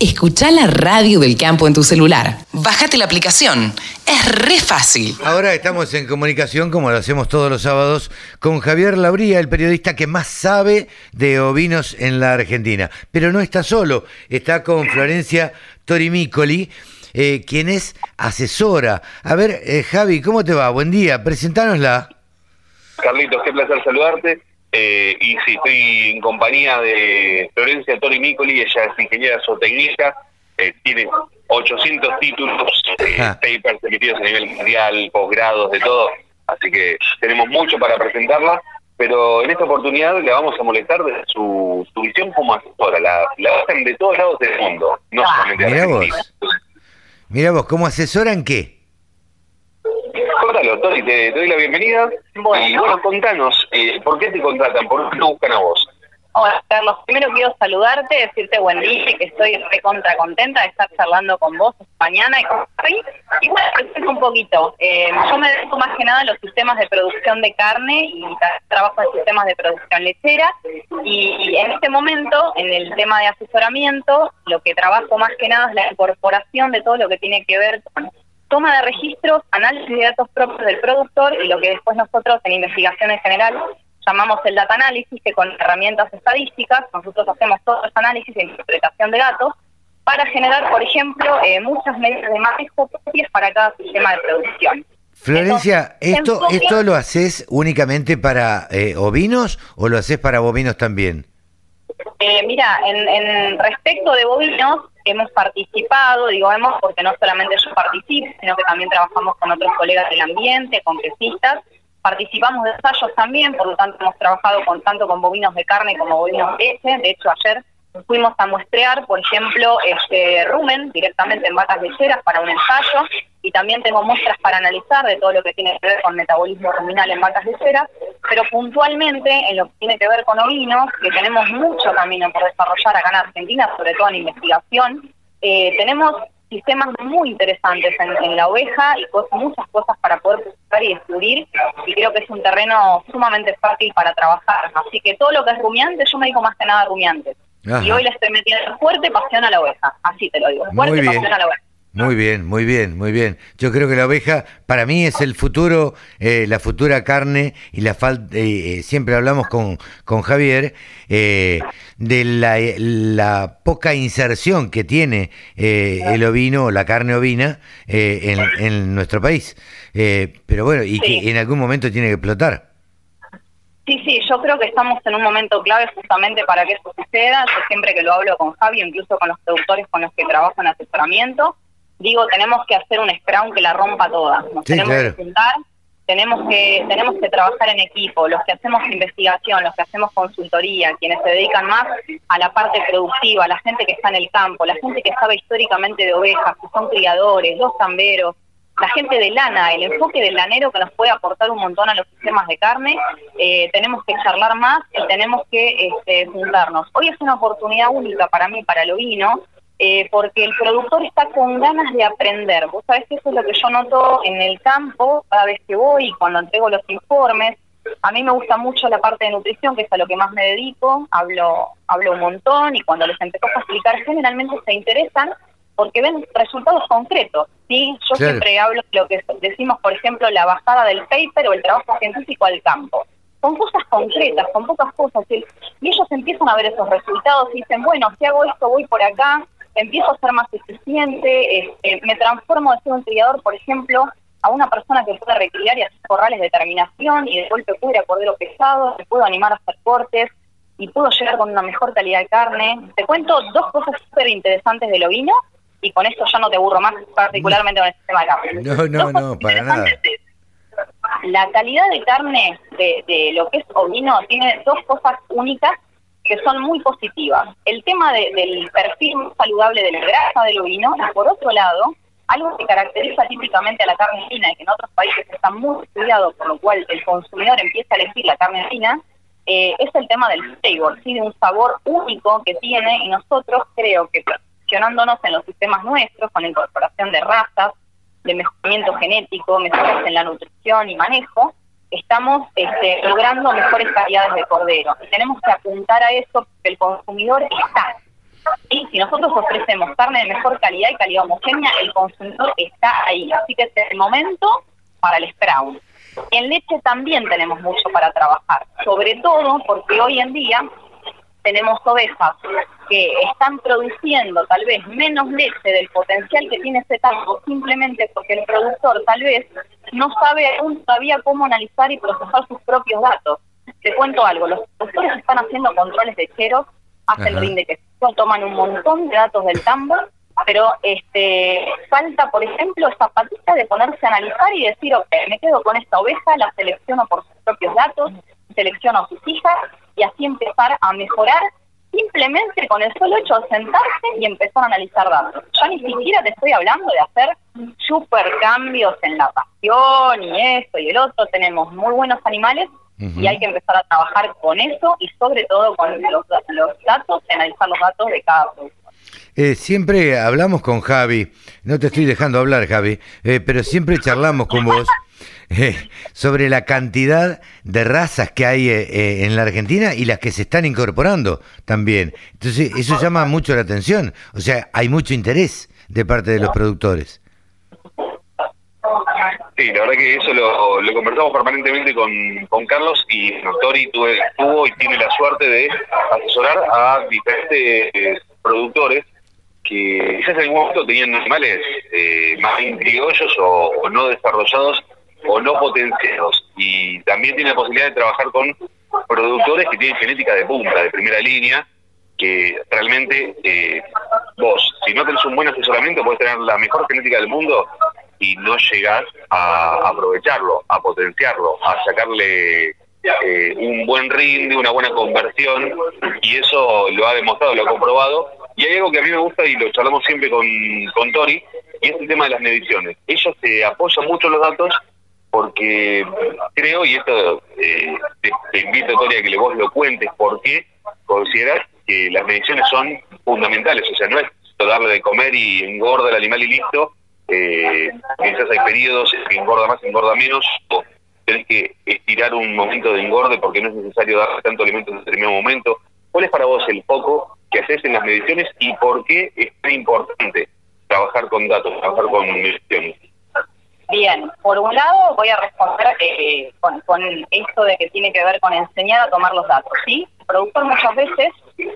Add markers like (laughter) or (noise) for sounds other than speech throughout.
Escucha la radio del campo en tu celular. Bájate la aplicación. Es re fácil. Ahora estamos en comunicación, como lo hacemos todos los sábados, con Javier Labría, el periodista que más sabe de ovinos en la Argentina. Pero no está solo, está con Florencia Torimicoli, eh, quien es asesora. A ver, eh, Javi, ¿cómo te va? Buen día, presentánosla. Carlitos, qué placer saludarte. Eh, y sí, estoy en compañía de Florencia Tori Micoli, ella es ingeniera zootecnica, eh, tiene 800 títulos, eh, papers emitidos a nivel mundial, posgrados, de todo, así que tenemos mucho para presentarla, pero en esta oportunidad le vamos a molestar de su, su visión como asesora, la, la hacen de todos lados del mundo, no Ah, solamente de Argentina. vos. Mira vos, ¿cómo asesoran qué? Contalo, Tori, te, te doy la bienvenida. Y bueno, contanos, eh, ¿por qué te contratan? ¿Por qué te buscan a vos? Hola, Carlos. Primero quiero saludarte, decirte buen día y que estoy recontra contenta de estar charlando con vos mañana y con Harry. Y bueno, te cuento un poquito. Eh, yo me dedico más que nada a los sistemas de producción de carne y trabajo en sistemas de producción lechera. Y, y en este momento, en el tema de asesoramiento, lo que trabajo más que nada es la incorporación de todo lo que tiene que ver con toma de registros, análisis de datos propios del productor y lo que después nosotros en investigación en general llamamos el data análisis, que con herramientas estadísticas nosotros hacemos todo ese análisis e interpretación de datos para generar, por ejemplo, eh, muchas medidas de manejo propias para cada sistema de producción. Florencia, Entonces, ¿esto, enfoque- ¿esto lo haces únicamente para eh, ovinos o lo haces para bovinos también? Eh, mira, en, en respecto de bovinos, hemos participado, digo hemos porque no solamente yo participo, sino que también trabajamos con otros colegas del ambiente, con quesistas, participamos de ensayos también, por lo tanto hemos trabajado con tanto con bovinos de carne como bovinos de leche, de hecho ayer fuimos a muestrear, por ejemplo, este rumen directamente en vacas lecheras para un ensayo y también tengo muestras para analizar de todo lo que tiene que ver con metabolismo ruminal en vacas lecheras, pero puntualmente en lo que tiene que ver con ovinos, que tenemos mucho camino por desarrollar acá en Argentina, sobre todo en investigación, eh, tenemos sistemas muy interesantes en, en la oveja y cos- muchas cosas para poder buscar y descubrir y creo que es un terreno sumamente fácil para trabajar. Así que todo lo que es rumiante, yo me dedico más que nada. Ajá. Y hoy le estoy metiendo fuerte pasión a la oveja, así te lo digo, fuerte pasión a la oveja. Muy bien, muy bien, muy bien. Yo creo que la oveja para mí es el futuro, eh, la futura carne y la falta. siempre hablamos con, con Javier eh, de la, la poca inserción que tiene eh, el ovino, la carne ovina eh, en, en nuestro país. Eh, pero bueno, y Sí. que en algún momento tiene que explotar. Sí, sí, yo creo que estamos en un momento clave justamente para que eso suceda. Yo siempre que lo hablo con Javi, incluso con los productores con los que trabajo en asesoramiento, digo, tenemos que hacer un scrum que la rompa toda. Nos Sí, tenemos claro. que juntar, tenemos que, tenemos que trabajar en equipo, los que hacemos investigación, los que hacemos consultoría, quienes se dedican más a la parte productiva, la gente que está en el campo, la gente que sabe históricamente de ovejas, que son criadores, los camberos, la gente de lana, el enfoque del lanero que nos puede aportar un montón a los sistemas de carne, eh, tenemos que charlar más y tenemos que este, juntarnos. Hoy es una oportunidad única para mí, para el ovino, eh, porque el productor está con ganas de aprender. Vos sabés que eso es lo que yo noto en el campo cada vez que voy y cuando entrego los informes. A mí me gusta mucho la parte de nutrición, que es a lo que más me dedico, hablo, hablo un montón y cuando les empiezo a explicar generalmente se interesan porque ven resultados concretos. ¿sí? Yo Claro. siempre hablo de lo que decimos, por ejemplo, la bajada del paper o el trabajo científico al campo. Son cosas concretas, con pocas cosas. Y ellos empiezan a ver esos resultados y dicen, bueno, si hago esto, voy por acá, empiezo a ser más eficiente, este, me transformo de ser un criador, por ejemplo, a una persona que puede recriar y hacer corrales de terminación y de golpe puedo ir a cordero pesado, me puedo animar a hacer cortes y puedo llegar con una mejor calidad de carne. Te cuento dos cosas súper interesantes del ovino y con esto ya no te aburro más, particularmente con el sistema de carne. No, no, no, para nada. es, La calidad de carne de, de lo que es ovino tiene dos cosas únicas que son muy positivas. El tema de- del perfil saludable de la grasa del ovino y por otro lado, algo que caracteriza típicamente a la carne fina y que en otros países está muy estudiado, por lo cual el consumidor empieza a elegir la carne fina, eh, es el tema del flavor, ¿sí? de un sabor único que tiene y nosotros creo que posicionándonos en los sistemas nuestros, con la incorporación de razas, de mejoramiento genético, mejoras en la nutrición y manejo, estamos este, logrando mejores calidades de cordero. Y tenemos que apuntar a eso porque el consumidor está. Y si nosotros ofrecemos carne de mejor calidad y calidad homogénea, el consumidor está ahí. Así que es el momento para el Sprout. En leche también tenemos mucho para trabajar, sobre todo porque hoy en día tenemos ovejas que están produciendo tal vez menos leche del potencial que tiene ese tango, simplemente porque el productor tal vez no sabe aún todavía cómo analizar y procesar sus propios datos. Te cuento algo, los productores están haciendo controles de cheros, hacen que toman un montón de datos del tambo, pero este falta, por ejemplo, esa patita de ponerse a analizar y decir, ok, me quedo con esta oveja, la selecciono por sus propios datos, selecciono a sus hijas y así empezar a mejorar simplemente con el solo hecho de sentarse y empezar a analizar datos. Ya ni siquiera te estoy hablando de hacer super cambios en la pasión y esto y el otro. Tenemos muy buenos animales y hay que empezar a trabajar con eso y sobre todo con los, los datos, analizar los datos de cada producto. Eh, siempre hablamos con Javi, no te estoy dejando hablar Javi, eh, pero siempre charlamos con vos (laughs) eh, sobre la cantidad de razas que hay en la Argentina y las que se están incorporando también. Entonces, eso llama mucho la atención, o sea, hay mucho interés de parte de los productores. Sí, la verdad que eso lo, lo conversamos permanentemente con, con Carlos y Tori tuvo y tiene la suerte de asesorar a diferentes productores que quizás en algún momento tenían animales eh, más criollos o, no desarrollados o no potenciados. Y también tiene la posibilidad de trabajar con productores que tienen genética de punta, de primera línea, que realmente eh, vos, si no tenés un buen asesoramiento, puedes tener la mejor genética del mundo y no llegás a aprovecharlo, a potenciarlo, a sacarle eh, un buen rinde, una buena conversión, y eso lo ha demostrado, lo ha comprobado. Y hay algo que a mí me gusta y lo charlamos siempre con, con Tori, y es el tema de las mediciones. Ellos se apoyan mucho los datos porque creo, y esto eh, te, invito, Tori, a que vos lo cuentes, por qué consideras que las mediciones son fundamentales. O sea, no es darle de comer y engorda el animal y listo. Eh, quizás hay periodos que engorda más, engorda menos, tenés que estirar un momento de engorde porque no es necesario dar tanto alimento en determinado momento. ¿Cuál es para vos el foco que haces en las mediciones y por qué es tan importante trabajar con datos, trabajar con mediciones? Bien, por un lado voy a responder eh, con, esto de que tiene que ver con enseñar a tomar los datos, ¿sí? El productor muchas veces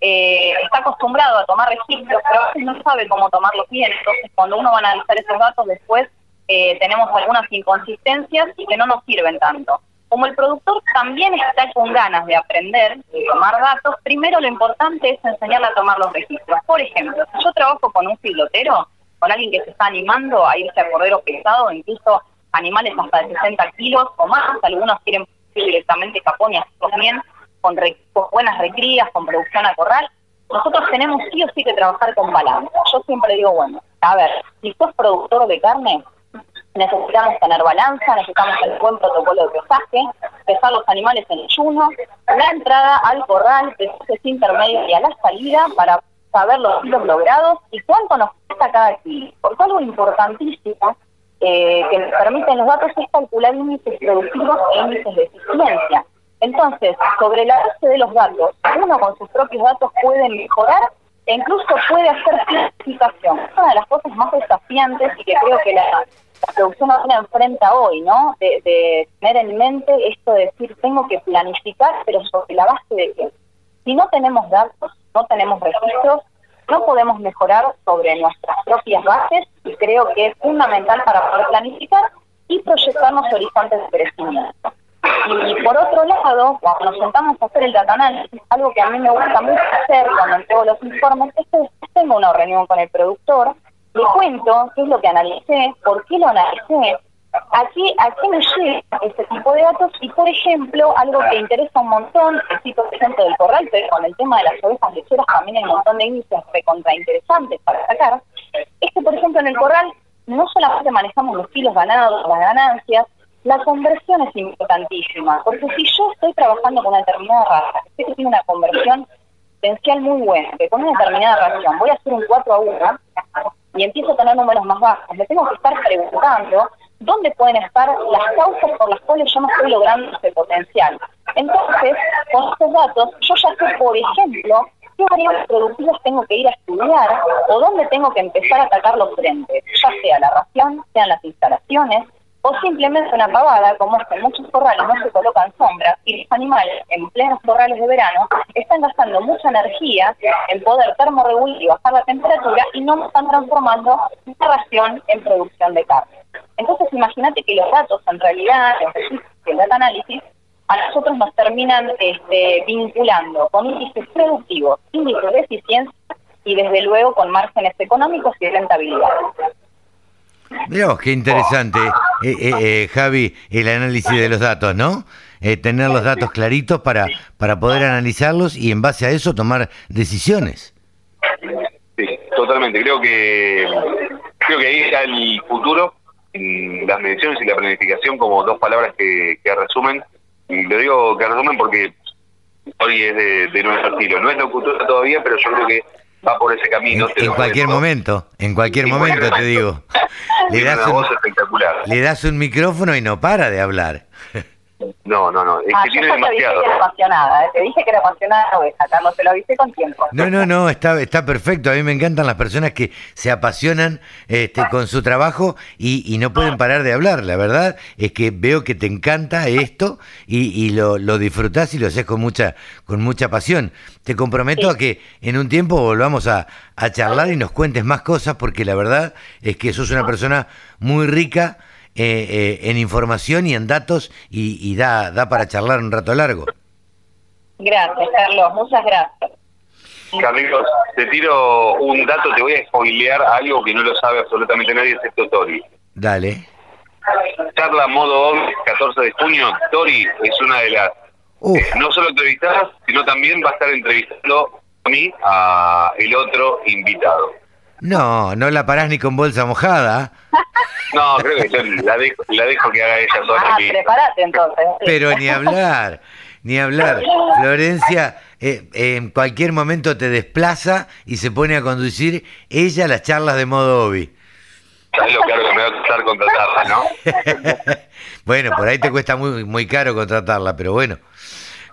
eh, está acostumbrado a tomar registros, pero a veces no sabe cómo tomarlos bien, entonces cuando uno va a analizar esos datos después eh, tenemos algunas inconsistencias y que no nos sirven tanto. Como el productor también está con ganas de aprender y tomar datos, primero lo importante es enseñarle a tomar los registros. Por ejemplo, si yo trabajo con un filotero, con alguien que se está animando a irse a cordero pesado, incluso animales hasta de 60 kilos o más, algunos quieren ir directamente Japón y hacerlo bien, con, con buenas recrías, con producción a corral, nosotros tenemos sí o sí que trabajar con balanza. Yo siempre digo, bueno, a ver, si sos productor de carne, necesitamos tener balanza, necesitamos el buen protocolo de pesaje, pesar los animales en ayuno, la entrada al corral, pesajes intermedios y a la salida para saber los kilos logrados y cuánto nos cuesta cada kilo. Porque algo importantísimo eh, que permiten los datos es calcular índices productivos e índices de eficiencia. Entonces, sobre la base de los datos, uno con sus propios datos puede mejorar e incluso puede hacer planificación. Una de las cosas más desafiantes y que creo que la producción se enfrenta hoy, ¿no? De, tener en mente esto de decir, tengo que planificar, pero sobre la base de que si no tenemos datos, no tenemos registros, no podemos mejorar sobre nuestras propias bases y creo que es fundamental para poder planificar y proyectarnos horizontes de crecimiento. Y por otro lado, cuando nos sentamos a hacer el data analysis, algo que a mí me gusta mucho hacer cuando entrego los informes, es que tengo una reunión con el productor le cuento qué es lo que analicé, por qué lo analicé, a qué, a qué me llega este tipo de datos y, por ejemplo, algo que interesa un montón, el cito ejemplo del corral, pero con el tema de las ovejas lecheras también hay un montón de índices recontrainteresantes para sacar, es que, por ejemplo, en el corral no solamente manejamos los kilos ganados, las ganancias, la conversión es importantísima, porque si yo estoy trabajando con una determinada raza, sé que tiene una conversión potencial muy buena, que con una determinada ración voy a hacer un 4 a 1, y empiezo a tener números más bajos, me tengo que estar preguntando dónde pueden estar las causas por las cuales yo no estoy logrando ese potencial. Entonces, con estos datos, yo ya sé, por ejemplo, qué variables productivas tengo que ir a estudiar o dónde tengo que empezar a atacar los frentes, ya sea la ración, sean las instalaciones, o simplemente una pavada, como es que en muchos corrales no se colocan sombras y los animales en plenos corrales de verano están gastando mucha energía en poder termorregular y bajar la temperatura y no están transformando la ración en producción de carne. Imagínate que los datos en realidad, el data análisis, a nosotros nos terminan este, vinculando con índices productivos, índices de eficiencia y desde luego con márgenes económicos y de rentabilidad. Mirá qué interesante, eh, eh, eh, Javi, el análisis de los datos, ¿no? tener los datos claritos para, para poder analizarlos y en base a eso tomar decisiones. Sí, totalmente. Creo que creo que ahí está el futuro, las mediciones y la planificación como dos palabras que, resumen. Y lo digo que resumen porque hoy es de, de nuestro estilo. No es lo cultura todavía, pero yo creo que va por ese camino. En, cualquier momento, en cualquier momento te digo. (laughs) Le das, un, espectacular. le das un micrófono y no para de hablar. (laughs) No, no, no, es ah, que tiene demasiado. Te dije que era apasionada, ¿eh? te dije que era apasionada oveja, Carlos, te lo avisé con tiempo. No, no, no, está, está perfecto. A mí me encantan las personas que se apasionan este, con su trabajo y, y no pueden parar de hablar. La verdad es que veo que te encanta esto y, y lo, lo disfrutás y lo haces con mucha, con mucha pasión. Te comprometo a que en un tiempo volvamos a, a charlar y nos cuentes más cosas porque la verdad es que sos una persona muy rica eh, eh, en información y en datos y, da, da para charlar un rato largo. Gracias, Carlos, muchas gracias. Carlitos, te tiro un dato, te voy a spoilear algo que no lo sabe absolutamente nadie excepto Tori. Dale. Charla modo 14 de junio, Tori es una de las eh, no solo entrevistadas, sino también va a estar entrevistando a mí a el otro invitado. No, no la parás ni con bolsa mojada. No, creo que yo la dejo, la dejo que haga ella sola. Ah, prepárate entonces. Pero ni hablar, ni hablar. Florencia eh, en cualquier momento te desplaza y se pone a conducir ella las charlas de modo hobby. ¿Sabes lo caro que me va a costar contratarla, no? (laughs) bueno, por ahí te cuesta muy, muy caro contratarla, pero bueno.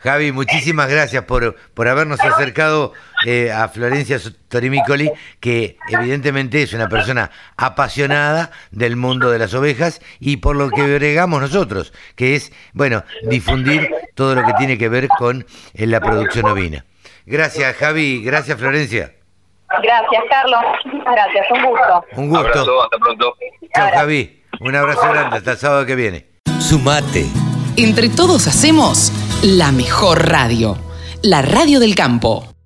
Javi, muchísimas gracias por, por habernos acercado eh, a Florencia Torimicoli, que evidentemente es una persona apasionada del mundo de las ovejas y por lo que bregamos nosotros, que es, bueno, difundir todo lo que tiene que ver con eh, la producción ovina. Gracias, Javi. Gracias, Florencia. Gracias, Carlos. Gracias. Un gusto. Un gusto. Abrazo, hasta pronto. Chao, Javi. Un abrazo grande. Hasta el sábado que viene. Sumate. Entre todos hacemos la mejor radio, la radio del campo.